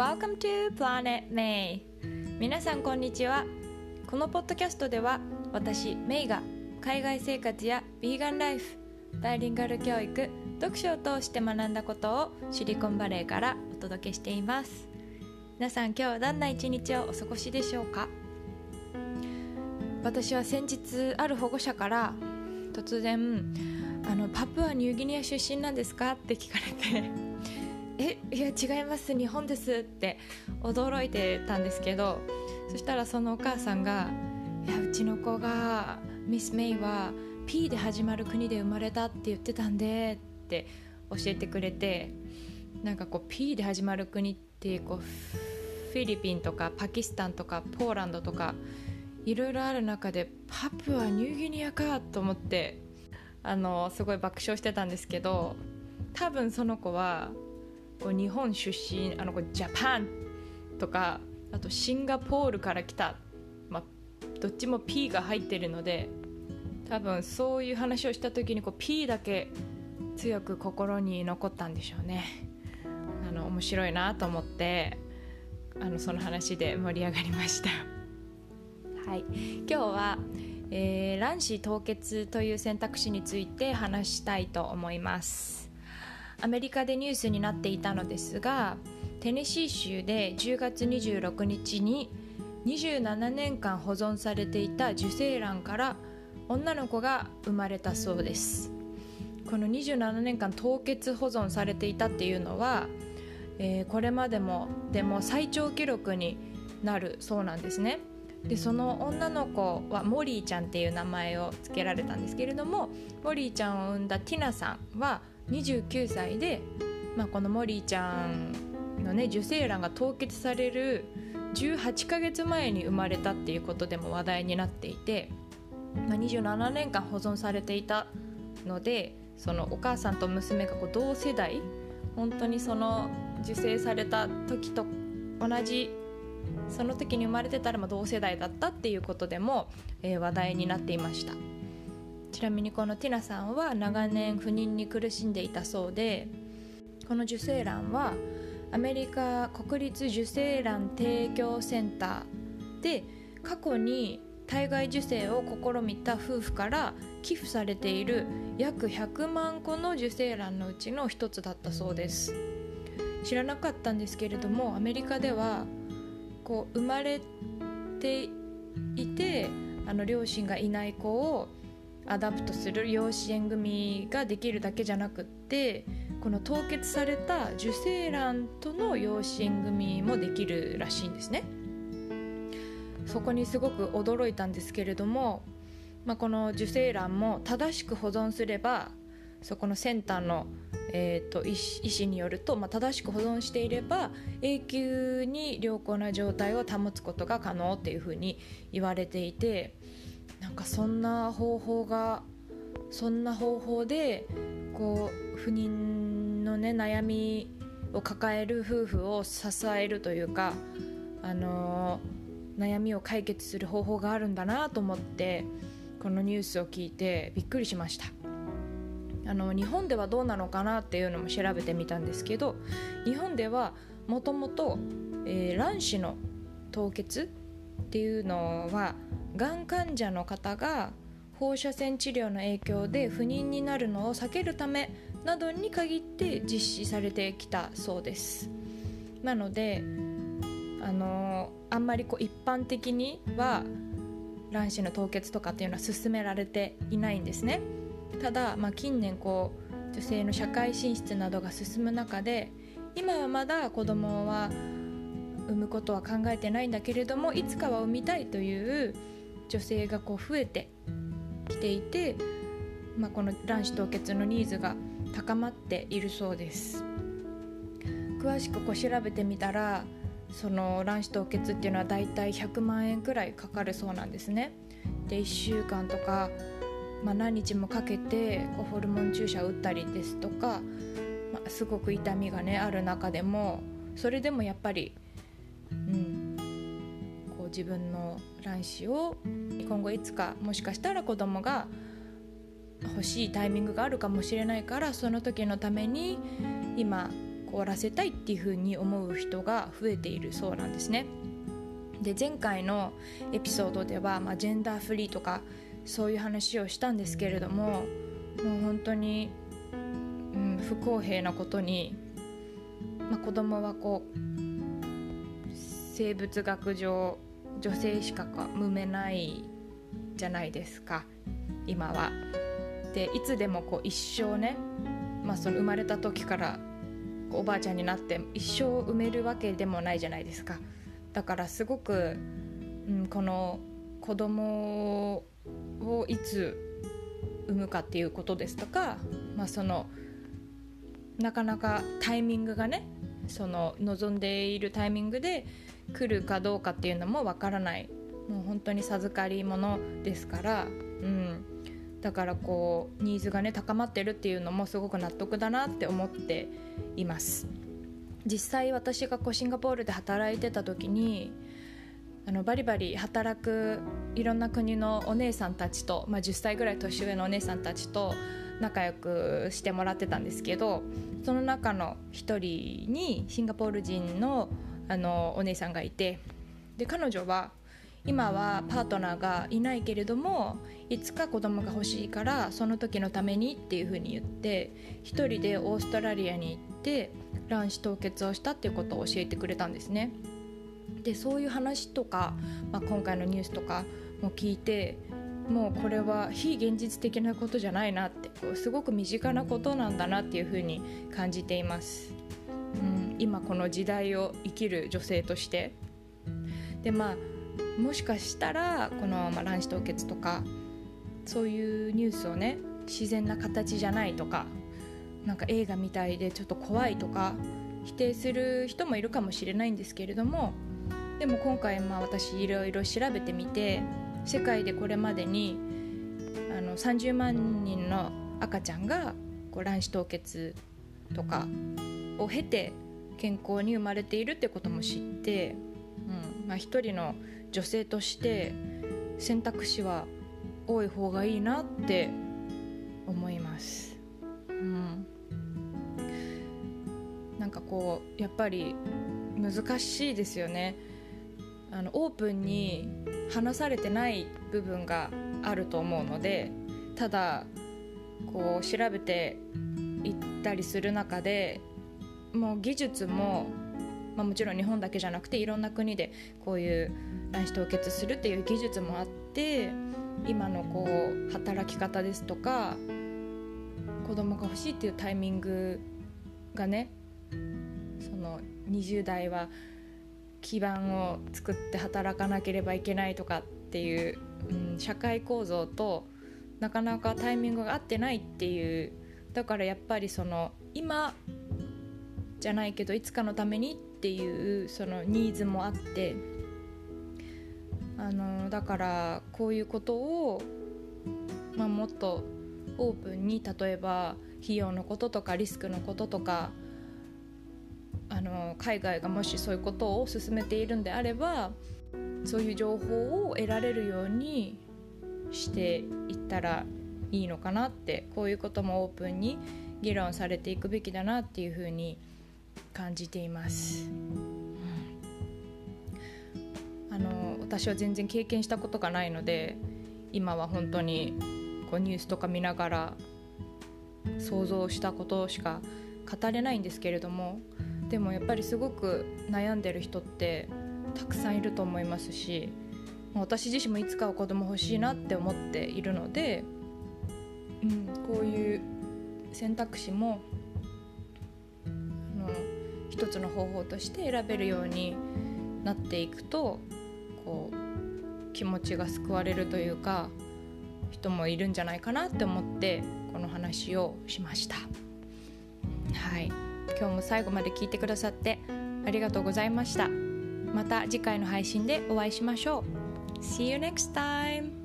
Welcome to Planet May. 皆さんこんにちは。このポッドキャストでは私メイが海外生活やヴィーガンライフバイリンガル教育読書を通して学んだことをシリコンバレーからお届けしています。皆さん今日はどんな一日をお過ごしでしょうか？私は先日ある保護者から突然あのパプアニューギニア出身なんですか？って聞かれて。えいや違います。日本ですって驚いてたんですけどそしたらそのお母さんが「いやうちの子がミス・メイは P で始まる国で生まれたって言ってたんで」って教えてくれてなんかこう P で始まる国ってこうフィリピンとかパキスタンとかポーランドとかいろいろある中でパプアニューギニアかと思ってあのすごい爆笑してたんですけど多分その子は日本出身あのこうジャパンとかあとシンガポールから来た、まあ、どっちも P が入ってるので多分そういう話をした時にこう P だけ強く心に残ったんでしょうね。あの面白いなと思ってあのその話で盛り上がりました。はい。今日は、えー、卵子凍結という選択肢について話したいと思います。アメリカでニュースになっていたのですがテネシー州で10月26日に27年間保存されていた受精卵から女の子が生まれたそうです。この27年間凍結保存されていたっていうのは、えー、これまでもでも最長記録になるそうなんですね。でその女の子はモリーちゃんっていう名前を付けられたんですけれどもモリーちゃんを産んだティナさんは29歳で、まあ、このモリーちゃんのね受精卵が凍結される18ヶ月前に生まれたっていうことでも話題になっていて、まあ、27年間保存されていたのでそのお母さんと娘がこう同世代本当にその受精された時と同じその時に生まれてたらま同世代だったっていうことでも、えー、話題になっていました。ちなみにこのティナさんは長年不妊に苦しんでいたそうでこの受精卵はアメリカ国立受精卵提供センターで過去に体外受精を試みた夫婦から寄付されている約100万個の受精卵のうちの一つだったそうです。知らなかったんですけれどもアメリカではこう生まれていてあの両親がいない子を adopt する養子縁組ができるだけじゃなくってこの凍結された受精卵との養子縁組もできるらしいんですね。そこにすごく驚いたんですけれども、まあ、この受精卵も正しく保存すればそこのセンターの、えーと、医師によると、まあ、正しく保存していれば永久に良好な状態を保つことが可能っていうふうに言われていてなんかそんな方法がそんな方法でこう不妊のね悩みを抱える夫婦を支えるというか、あのー、悩みを解決する方法があるんだなと思ってこのニュースを聞いてびっくりしました。あの日本ではどうなのかなっていうのも調べてみたんですけど日本ではもともと卵子の凍結っていうのはがん患者の方が放射線治療の影響で不妊になるのを避けるためなどに限って実施されてきたそうです。なのであのあんまりこう一般的には卵子の凍結とかっていうのは進められていないんですね。ただ、まあ、近年こう女性の社会進出などが進む中で今はまだ子供は産むことは考えてないんだけれどもいつかは産みたいという女性がこう増えてきていて、まあ、この卵子凍結のニーズが高まっているそうです。詳しくこう調べてみたらその卵子凍結っていうのはだいたい100万円くらいかかるそうなんですね。で1週間とか、まあ、何日もかけてこうホルモン注射を打ったりですとか、まあ、すごく痛みがねある中でもそれでもやっぱり、自分の卵子を今後いつかもしかしたら子供が欲しいタイミングがあるかもしれないからその時のために今終わらせたいっていうふうに思う人が増えているそうなんですね。で前回のエピソードでは、まあ、ジェンダーフリーとかそういう話をしたんですけれどももう本当に、うん、不公平なことに、まあ、子供はこう生物学上女性しか産めないじゃないですか今は。でいつでもこう一生ね、まあ、その生まれた時からおばあちゃんになって一生産めるわけでもないじゃないですか。だからすごく、うん、この子供をいつ産むかっていうことですとか、まあ、そのなかなかタイミングがねその望んでいるタイミングで来るかどうかっていうのもわからない。もう本当に授かり物ですから、うん、だからこうニーズがね高まってるっていうのもすごく納得だなって思っています。実際私がこうシンガポールで働いてた時にあのバリバリ働くいろんな国のお姉さんたちと、まあ、10歳ぐらい年上のお姉さんたちと仲良くしてもらってたんですけどその中の一人にシンガポール人のあのお姉さんがいてで彼女は今はパートナーがいないけれどもいつか子供が欲しいからその時のためにっていうふうに言って一人でオーストラリアに行って卵子凍結をしたっていうことを教えてくれたんですね。でそういう話とか、まあ、今回のニュースとかも聞いてもうこれは非現実的なことじゃないなってこうすごく身近なことなんだなっていうふうに感じています、今この時代を生きる女性として。でまあもしかしたらこの、まあ、卵子凍結とかそういうニュースをね自然な形じゃないとかなんか映画みたいでちょっと怖いとか否定する人もいるかもしれないんですけれどもでも今回まあ私いろいろ調べてみて世界でこれまでにあの30万人の赤ちゃんがこう卵子凍結とかを経て健康に生まれているってことも知って、うんまあ、一人の女性として選択肢は多い方がいいなって思います。うん、なんかこうやっぱり難しいですよね。あのオープンに話されてない部分があると思うのでただこう調べていったりする中でもう技術も、まあ、もちろん日本だけじゃなくていろんな国でこういう卵子凍結するっていう技術もあって今のこう働き方ですとか子供が欲しいっていうタイミングがねその20代は基盤を作って働かなければいけないとかっていう、うん、社会構造となかなかタイミングが合ってないっていうだからやっぱりその今じゃないけどいつかのためにっていうそのニーズもあってあのだからこういうことを、まあ、もっとオープンに例えば費用のこととかリスクのこととかあの海外がもしそういうことを進めているんであればそういう情報を得られるようにしていったらいいのかなってこういうこともオープンに議論されていくべきだなっていうふうに思います感じています。あの私は全然経験したことがないので今は本当にこうニュースとか見ながら想像したことしか語れないんですけれどもでもやっぱりすごく悩んでる人ってたくさんいると思いますし私自身もいつかは子供欲しいなって思っているので、うん、こういう選択肢も一つの方法として選べるようになっていくとこう気持ちが救われるというか人もいるんじゃないかなって思ってこの話をしました。はい今日も最後まで聞いてくださってありがとうございましたまた次回の配信でお会いしましょう See you next time!